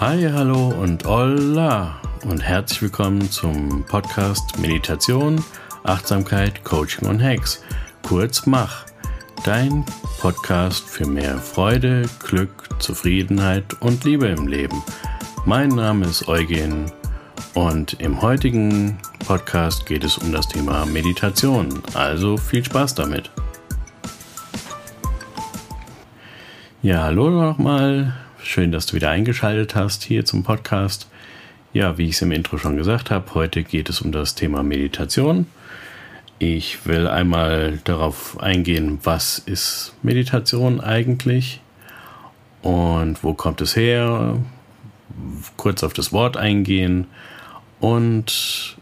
Hi, hallo und hola und herzlich willkommen zum Podcast Meditation, Achtsamkeit, Coaching und Hacks. Kurz Mach. Dein Podcast für mehr Freude, Glück, Zufriedenheit und Liebe im Leben. Mein Name ist Eugen und im heutigen Podcast geht es um das Thema Meditation. Also viel Spaß damit. Ja, hallo nochmal. Schön, dass du wieder eingeschaltet hast hier zum Podcast. Ja, wie ich es im Intro schon gesagt habe, heute geht es um das Thema Meditation. Ich will einmal darauf eingehen, was ist Meditation eigentlich und wo kommt es her, kurz auf das Wort eingehen und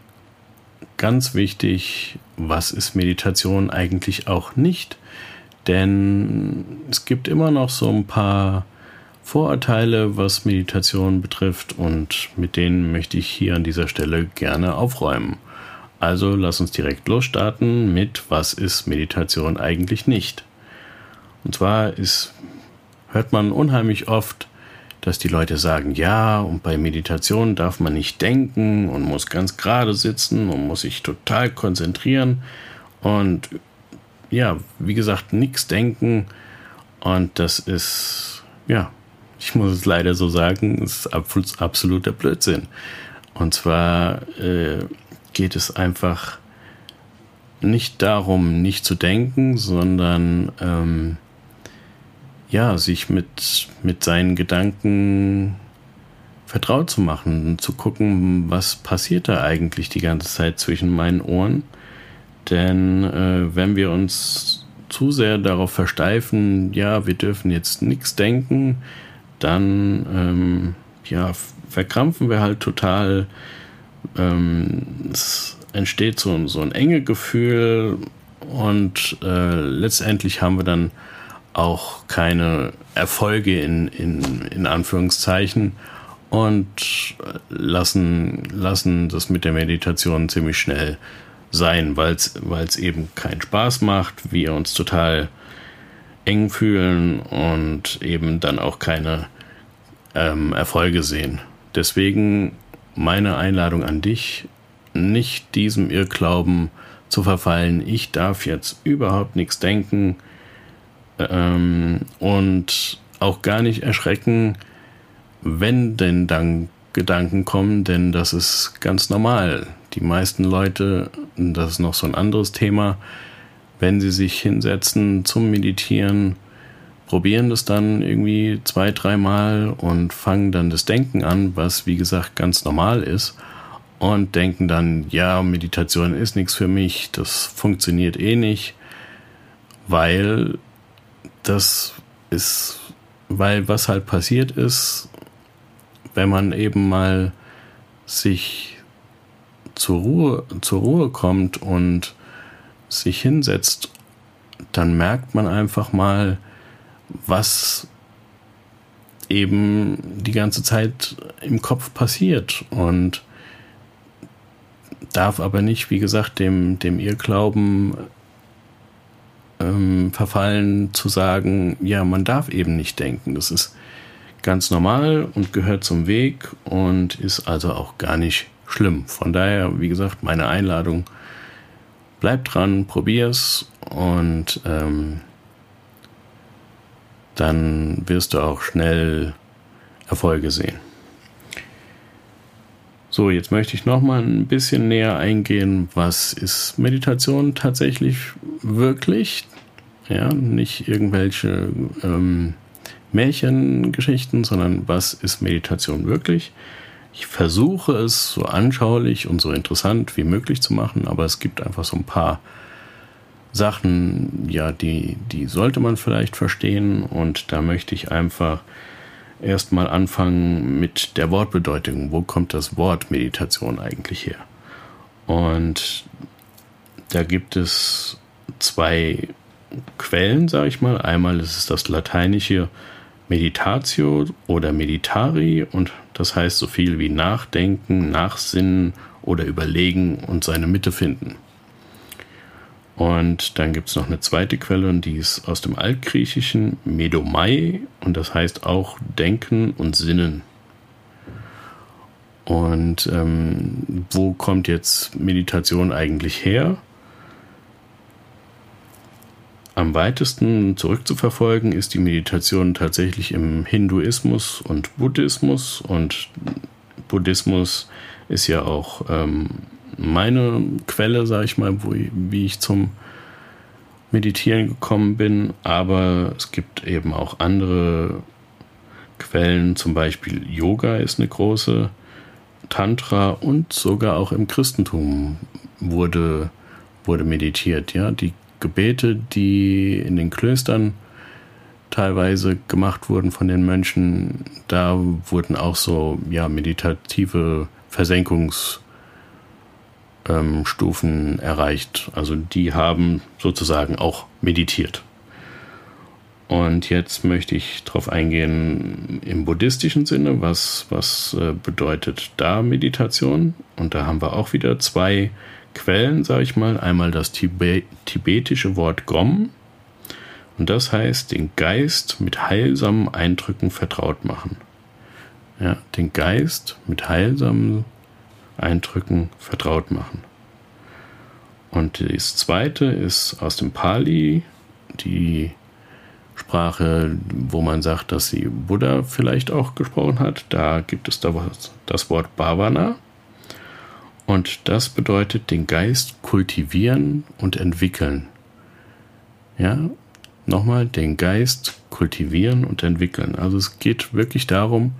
ganz wichtig, was ist Meditation eigentlich auch nicht? Denn es gibt immer noch so ein paar Vorurteile, was Meditation betrifft und mit denen möchte ich hier an dieser Stelle gerne aufräumen. Also lass uns direkt losstarten mit was ist Meditation eigentlich nicht? Und zwar ist hört man unheimlich oft, dass die Leute sagen, ja, und bei Meditation darf man nicht denken und muss ganz gerade sitzen und muss sich total konzentrieren und ja, wie gesagt, nichts denken. Und das ist, ja, ich muss es leider so sagen, ist absoluter Blödsinn. Und zwar äh, geht es einfach nicht darum, nicht zu denken, sondern ähm, ja, sich mit, mit seinen Gedanken vertraut zu machen, zu gucken, was passiert da eigentlich die ganze Zeit zwischen meinen Ohren denn äh, wenn wir uns zu sehr darauf versteifen, ja, wir dürfen jetzt nichts denken, dann ähm, ja, verkrampfen wir halt total. Ähm, es entsteht so, so ein enge Gefühl und äh, letztendlich haben wir dann auch keine Erfolge in, in, in Anführungszeichen und lassen, lassen das mit der Meditation ziemlich schnell sein, weil es eben keinen Spaß macht, wir uns total eng fühlen und eben dann auch keine ähm, Erfolge sehen. Deswegen meine Einladung an dich, nicht diesem Irrglauben zu verfallen, ich darf jetzt überhaupt nichts denken ähm, und auch gar nicht erschrecken, wenn denn dann Gedanken kommen, denn das ist ganz normal. Die meisten Leute, das ist noch so ein anderes Thema, wenn sie sich hinsetzen zum Meditieren, probieren das dann irgendwie zwei, dreimal und fangen dann das Denken an, was wie gesagt ganz normal ist und denken dann, ja, Meditation ist nichts für mich, das funktioniert eh nicht, weil das ist, weil was halt passiert ist, wenn man eben mal sich zur Ruhe, zur Ruhe kommt und sich hinsetzt, dann merkt man einfach mal, was eben die ganze Zeit im Kopf passiert und darf aber nicht, wie gesagt, dem, dem Irrglauben ähm, verfallen zu sagen, ja, man darf eben nicht denken. Das ist ganz normal und gehört zum Weg und ist also auch gar nicht schlimm. Von daher, wie gesagt, meine Einladung, bleib dran, probier's und ähm, dann wirst du auch schnell Erfolge sehen. So, jetzt möchte ich noch mal ein bisschen näher eingehen, was ist Meditation tatsächlich wirklich? Ja, nicht irgendwelche ähm, Märchengeschichten, sondern was ist Meditation wirklich? Ich versuche es so anschaulich und so interessant wie möglich zu machen, aber es gibt einfach so ein paar Sachen, ja, die, die sollte man vielleicht verstehen und da möchte ich einfach erstmal anfangen mit der Wortbedeutung. Wo kommt das Wort Meditation eigentlich her? Und da gibt es zwei Quellen, sage ich mal. Einmal ist es das lateinische Meditatio oder Meditari und das heißt so viel wie nachdenken, nachsinnen oder überlegen und seine Mitte finden. Und dann gibt es noch eine zweite Quelle und die ist aus dem Altgriechischen Medomai und das heißt auch denken und sinnen. Und ähm, wo kommt jetzt Meditation eigentlich her? Am weitesten zurückzuverfolgen ist die Meditation tatsächlich im Hinduismus und Buddhismus. Und Buddhismus ist ja auch ähm, meine Quelle, sage ich mal, wo, wie ich zum Meditieren gekommen bin. Aber es gibt eben auch andere Quellen, zum Beispiel Yoga ist eine große, Tantra und sogar auch im Christentum wurde, wurde meditiert. Ja, die Gebete, die in den Klöstern teilweise gemacht wurden von den Mönchen, da wurden auch so ja, meditative Versenkungsstufen ähm, erreicht. Also die haben sozusagen auch meditiert. Und jetzt möchte ich darauf eingehen im buddhistischen Sinne, was, was äh, bedeutet da Meditation? Und da haben wir auch wieder zwei Quellen, sage ich mal. Einmal das Tibet, tibetische Wort Gom. Und das heißt, den Geist mit heilsamen Eindrücken vertraut machen. Ja, den Geist mit heilsamen Eindrücken vertraut machen. Und das zweite ist aus dem Pali, die Sprache, wo man sagt, dass sie Buddha vielleicht auch gesprochen hat. Da gibt es das Wort Bhavana. Und das bedeutet den Geist kultivieren und entwickeln. Ja, nochmal, den Geist kultivieren und entwickeln. Also es geht wirklich darum,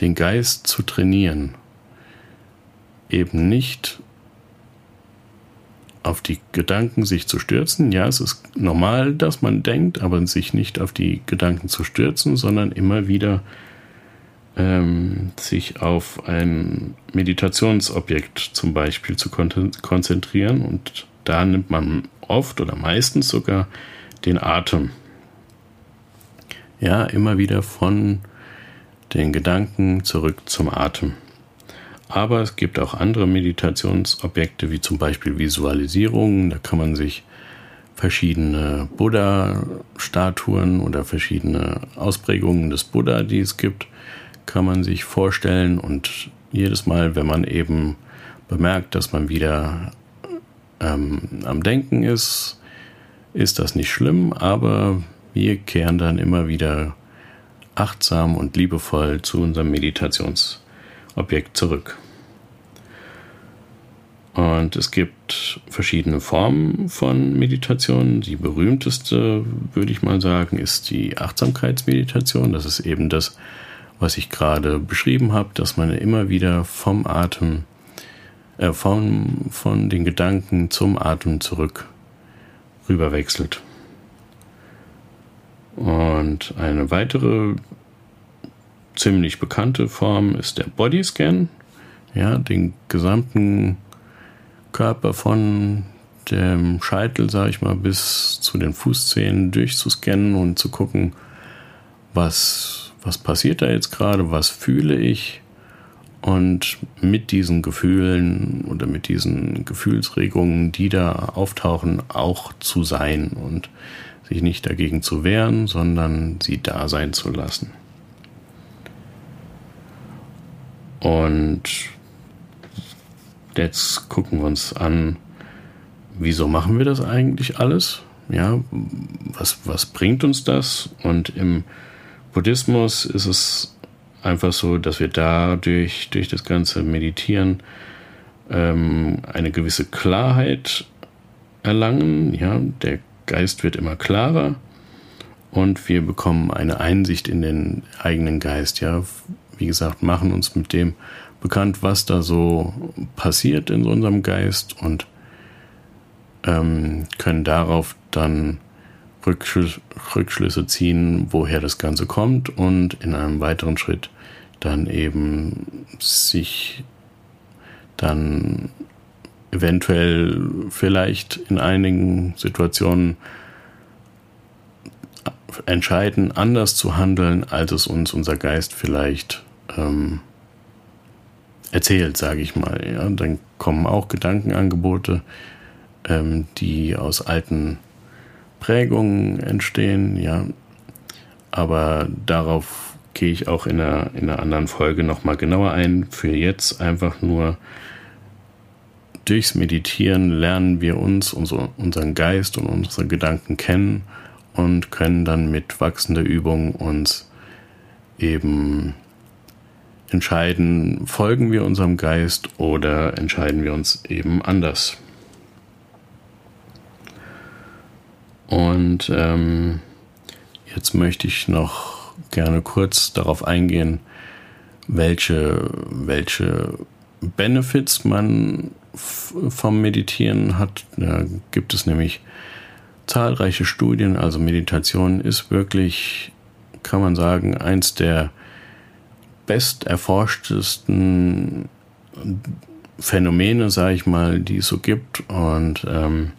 den Geist zu trainieren. Eben nicht auf die Gedanken sich zu stürzen. Ja, es ist normal, dass man denkt, aber sich nicht auf die Gedanken zu stürzen, sondern immer wieder ähm, sich auf ein Meditationsobjekt zum Beispiel zu kon konzentrieren. Und da nimmt man oft oder meistens sogar den Atem. Ja, immer wieder von den Gedanken zurück zum Atem. Aber es gibt auch andere Meditationsobjekte, wie zum Beispiel Visualisierungen. Da kann man sich verschiedene Buddha-Statuen oder verschiedene Ausprägungen des Buddha, die es gibt, kann man sich vorstellen und jedes Mal, wenn man eben bemerkt, dass man wieder ähm, am Denken ist, ist das nicht schlimm, aber wir kehren dann immer wieder achtsam und liebevoll zu unserem Meditationsobjekt zurück. Und es gibt verschiedene Formen von Meditation. Die berühmteste, würde ich mal sagen, ist die Achtsamkeitsmeditation. Das ist eben das, was ich gerade beschrieben habe, dass man immer wieder vom Atem, äh, von, von den Gedanken zum Atem zurück rüberwechselt. Und eine weitere ziemlich bekannte Form ist der Bodyscan. Ja, den gesamten Körper von dem Scheitel, sage ich mal, bis zu den Fußzähnen durchzuscannen und zu gucken, was was passiert da jetzt gerade, was fühle ich und mit diesen Gefühlen oder mit diesen Gefühlsregungen, die da auftauchen, auch zu sein und sich nicht dagegen zu wehren, sondern sie da sein zu lassen. Und jetzt gucken wir uns an, wieso machen wir das eigentlich alles? Ja, was, was bringt uns das? Und im Buddhismus ist es einfach so, dass wir dadurch, durch das ganze Meditieren, ähm, eine gewisse Klarheit erlangen. Ja, der Geist wird immer klarer und wir bekommen eine Einsicht in den eigenen Geist. Ja, wie gesagt, machen uns mit dem bekannt, was da so passiert in unserem Geist und ähm, können darauf dann Rückschlüsse ziehen, woher das Ganze kommt und in einem weiteren Schritt dann eben sich dann eventuell vielleicht in einigen Situationen entscheiden, anders zu handeln, als es uns unser Geist vielleicht ähm, erzählt, sage ich mal. Ja, dann kommen auch Gedankenangebote, ähm, die aus alten Prägungen entstehen, ja. Aber darauf gehe ich auch in einer, in einer anderen Folge nochmal genauer ein. Für jetzt einfach nur durchs Meditieren lernen wir uns, unsere, unseren Geist und unsere Gedanken kennen und können dann mit wachsender Übung uns eben entscheiden, folgen wir unserem Geist oder entscheiden wir uns eben anders. Und ähm, jetzt möchte ich noch gerne kurz darauf eingehen, welche, welche Benefits man vom Meditieren hat. Da gibt es nämlich zahlreiche Studien. Also Meditation ist wirklich, kann man sagen, eins der best erforschtesten Phänomene, sage ich mal, die es so gibt. Und ähm,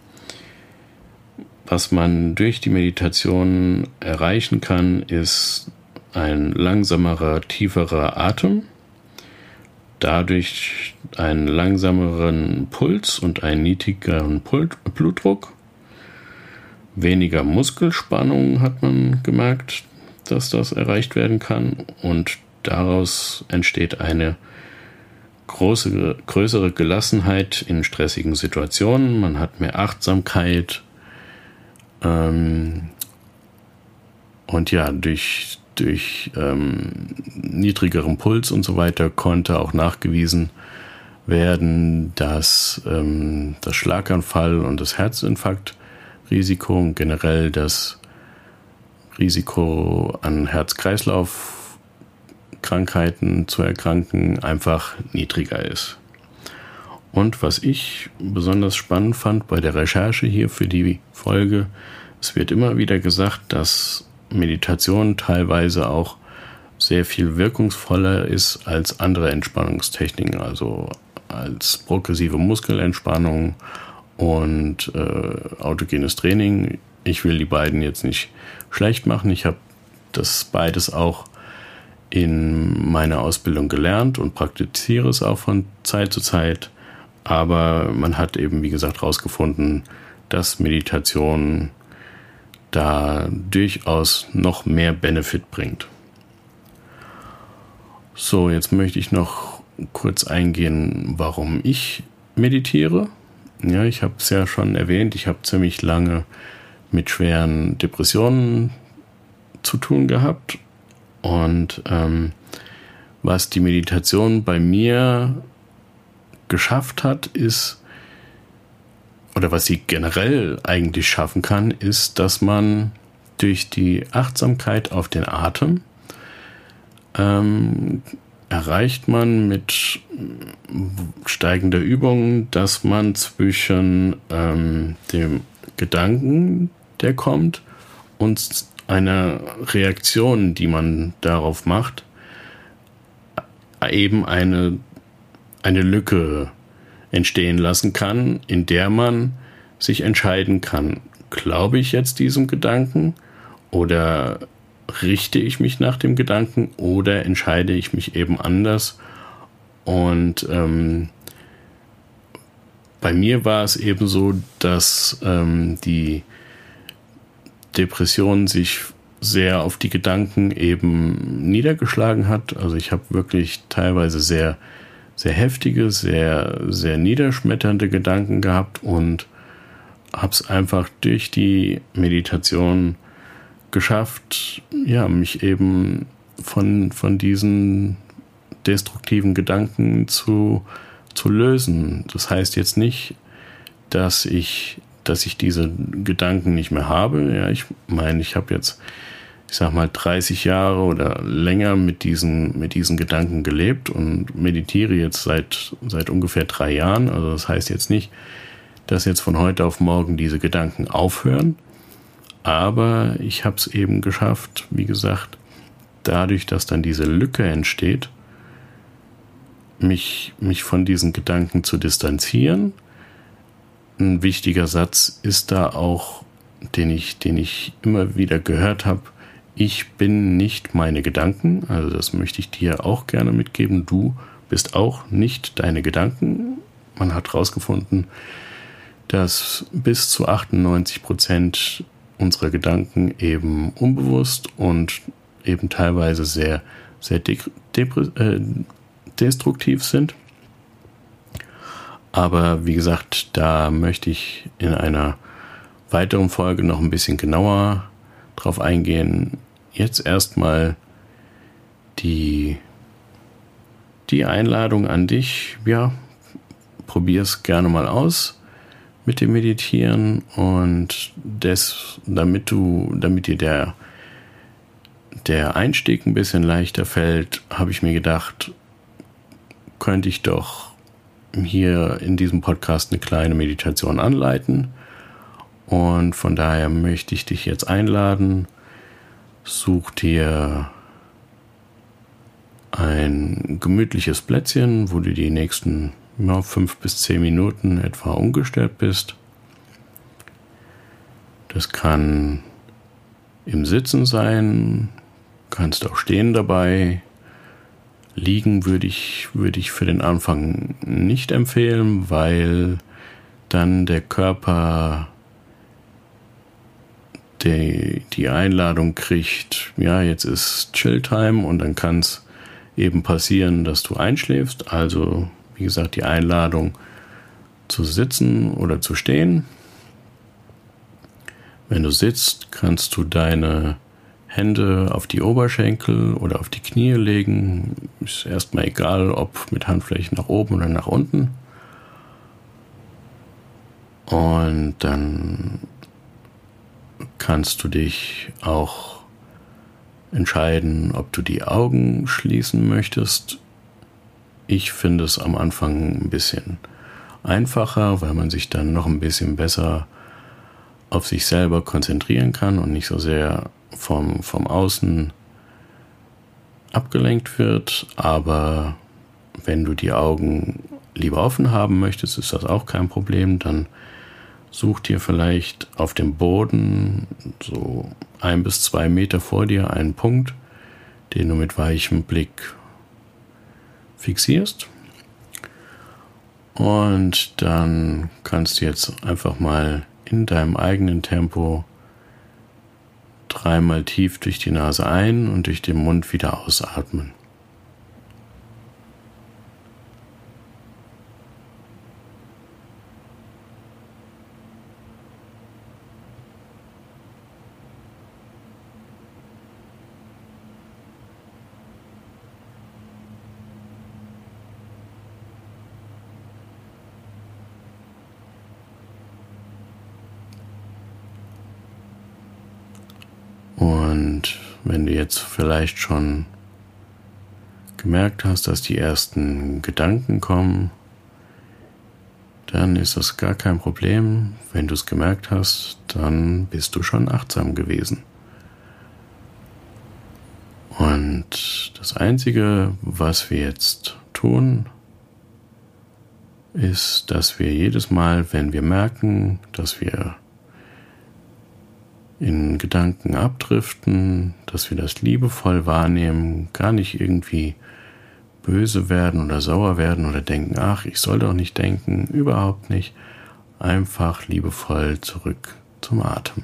was man durch die Meditation erreichen kann, ist ein langsamerer, tieferer Atem, dadurch einen langsameren Puls und einen niedrigeren Blutdruck, weniger Muskelspannung hat man gemerkt, dass das erreicht werden kann und daraus entsteht eine große, größere Gelassenheit in stressigen Situationen. Man hat mehr Achtsamkeit. Ähm, und ja, durch, durch ähm, niedrigeren Puls und so weiter konnte auch nachgewiesen werden, dass ähm, das Schlaganfall und das Herzinfarktrisiko und generell das Risiko an Herz-Kreislauf Krankheiten zu erkranken einfach niedriger ist. Und was ich besonders spannend fand bei der Recherche hier für die Folge, es wird immer wieder gesagt, dass Meditation teilweise auch sehr viel wirkungsvoller ist als andere Entspannungstechniken, also als progressive Muskelentspannung und äh, autogenes Training. Ich will die beiden jetzt nicht schlecht machen. Ich habe das beides auch in meiner Ausbildung gelernt und praktiziere es auch von Zeit zu Zeit. Aber man hat eben, wie gesagt, herausgefunden, dass Meditation da durchaus noch mehr Benefit bringt. So, jetzt möchte ich noch kurz eingehen, warum ich meditiere. Ja, ich habe es ja schon erwähnt, ich habe ziemlich lange mit schweren Depressionen zu tun gehabt und ähm, was die Meditation bei mir geschafft hat, ist, oder was sie generell eigentlich schaffen kann, ist, dass man durch die Achtsamkeit auf den Atem ähm, erreicht man mit steigender Übung, dass man zwischen ähm, dem Gedanken, der kommt, und einer Reaktion, die man darauf macht, eben eine, eine Lücke entstehen lassen kann, in der man sich entscheiden kann, glaube ich jetzt diesem Gedanken oder richte ich mich nach dem Gedanken oder entscheide ich mich eben anders. Und ähm, bei mir war es eben so, dass ähm, die Depression sich sehr auf die Gedanken eben niedergeschlagen hat. Also ich habe wirklich teilweise sehr, sehr heftige, sehr, sehr niederschmetternde Gedanken gehabt und habe es einfach durch die Meditation geschafft, ja, mich eben von, von diesen destruktiven Gedanken zu, zu lösen. Das heißt jetzt nicht, dass ich dass ich diese Gedanken nicht mehr habe. Ja, ich meine, ich habe jetzt, ich sag mal, 30 Jahre oder länger mit diesen, mit diesen Gedanken gelebt und meditiere jetzt seit, seit ungefähr drei Jahren. Also das heißt jetzt nicht, dass jetzt von heute auf morgen diese Gedanken aufhören. Aber ich habe es eben geschafft, wie gesagt, dadurch, dass dann diese Lücke entsteht, mich, mich von diesen Gedanken zu distanzieren ein wichtiger Satz ist da auch, den ich, den ich immer wieder gehört habe. Ich bin nicht meine Gedanken, also das möchte ich dir auch gerne mitgeben. Du bist auch nicht deine Gedanken. Man hat herausgefunden, dass bis zu 98 Prozent unserer Gedanken eben unbewusst und eben teilweise sehr, sehr äh, destruktiv sind. Aber wie gesagt, da möchte ich in einer weiteren Folge noch ein bisschen genauer drauf eingehen. Jetzt erstmal die, die Einladung an dich. Ja, probier es gerne mal aus mit dem Meditieren und das, damit du, damit dir der, der Einstieg ein bisschen leichter fällt, habe ich mir gedacht, könnte ich doch hier in diesem Podcast eine kleine Meditation anleiten. Und von daher möchte ich dich jetzt einladen. Such dir ein gemütliches Plätzchen, wo du die nächsten ja, fünf bis zehn Minuten etwa umgestellt bist. Das kann im Sitzen sein, kannst auch stehen dabei. Liegen würde ich, würde ich für den Anfang nicht empfehlen, weil dann der Körper die, die Einladung kriegt, ja, jetzt ist Chilltime und dann kann es eben passieren, dass du einschläfst. Also, wie gesagt, die Einladung zu sitzen oder zu stehen. Wenn du sitzt, kannst du deine Hände auf die Oberschenkel oder auf die Knie legen. Ist erstmal egal, ob mit Handflächen nach oben oder nach unten. Und dann kannst du dich auch entscheiden, ob du die Augen schließen möchtest. Ich finde es am Anfang ein bisschen einfacher, weil man sich dann noch ein bisschen besser auf sich selber konzentrieren kann und nicht so sehr vom, vom Außen abgelenkt wird. Aber wenn du die Augen lieber offen haben möchtest, ist das auch kein Problem. Dann Such dir vielleicht auf dem Boden so ein bis zwei Meter vor dir einen Punkt, den du mit weichem Blick fixierst. Und dann kannst du jetzt einfach mal in deinem eigenen Tempo dreimal tief durch die Nase ein und durch den Mund wieder ausatmen. Und wenn du jetzt vielleicht schon gemerkt hast, dass die ersten Gedanken kommen, dann ist das gar kein Problem. Wenn du es gemerkt hast, dann bist du schon achtsam gewesen. Und das Einzige, was wir jetzt tun, ist, dass wir jedes Mal, wenn wir merken, dass wir in Gedanken abdriften, dass wir das liebevoll wahrnehmen, gar nicht irgendwie böse werden oder sauer werden oder denken, ach, ich soll doch nicht denken, überhaupt nicht, einfach liebevoll zurück zum Atem.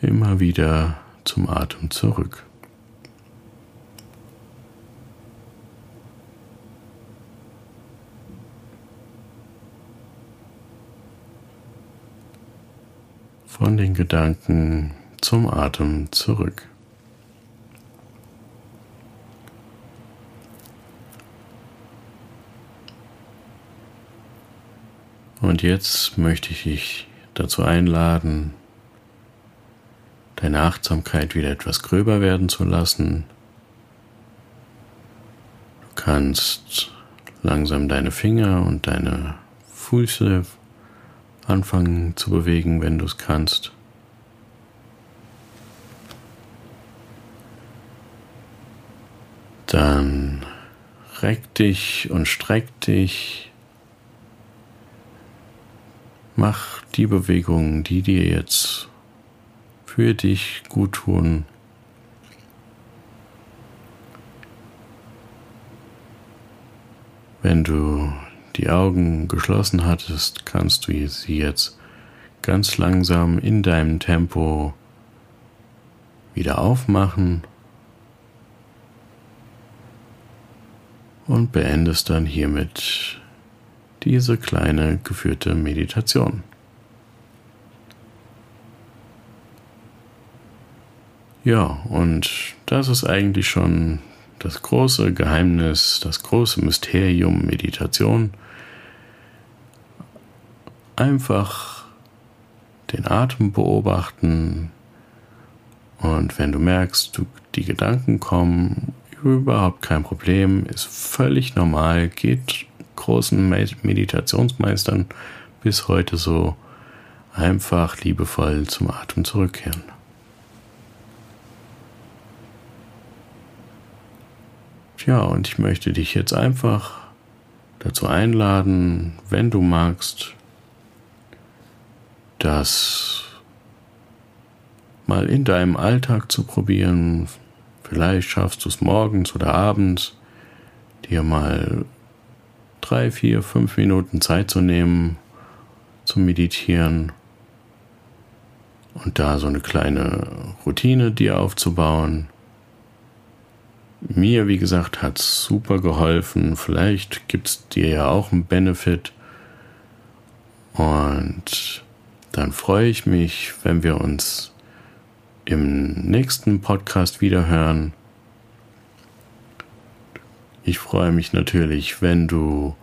Immer wieder zum Atem zurück. Von den Gedanken zum Atem zurück. Und jetzt möchte ich dich dazu einladen, deine Achtsamkeit wieder etwas gröber werden zu lassen. Du kannst langsam deine Finger und deine Füße anfangen zu bewegen, wenn du es kannst. Dann reck dich und streck dich. Mach die Bewegungen, die dir jetzt für dich gut tun. Wenn du die Augen geschlossen hattest, kannst du sie jetzt ganz langsam in deinem Tempo wieder aufmachen und beendest dann hiermit diese kleine geführte Meditation. Ja, und das ist eigentlich schon das große Geheimnis, das große Mysterium Meditation. Einfach den Atem beobachten und wenn du merkst, du, die Gedanken kommen, überhaupt kein Problem, ist völlig normal, geht großen Meditationsmeistern bis heute so einfach liebevoll zum Atem zurückkehren. Ja, und ich möchte dich jetzt einfach dazu einladen, wenn du magst, das mal in deinem Alltag zu probieren. Vielleicht schaffst du es morgens oder abends, dir mal drei, vier, fünf Minuten Zeit zu nehmen, zu meditieren und da so eine kleine Routine dir aufzubauen. Mir, wie gesagt, hat es super geholfen. Vielleicht gibt es dir ja auch einen Benefit. Und dann freue ich mich, wenn wir uns im nächsten Podcast wiederhören. Ich freue mich natürlich, wenn du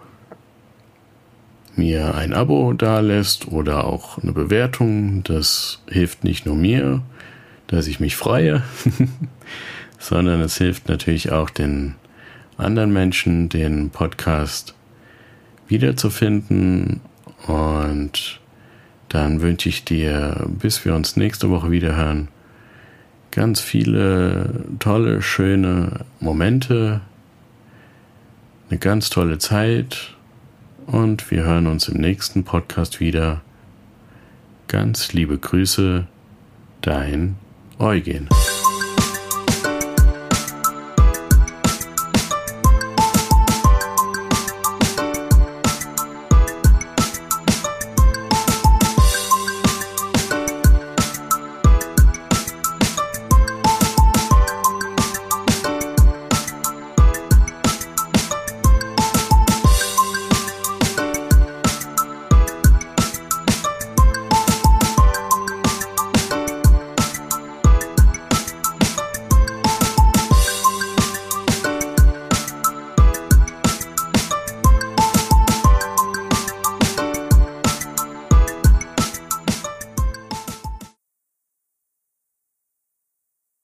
mir ein Abo dalässt oder auch eine Bewertung. Das hilft nicht nur mir, dass ich mich freue, sondern es hilft natürlich auch den anderen Menschen, den Podcast wiederzufinden. Und dann wünsche ich dir, bis wir uns nächste Woche wieder hören, ganz viele tolle, schöne Momente, eine ganz tolle Zeit und wir hören uns im nächsten Podcast wieder. Ganz liebe Grüße, dein Eugen.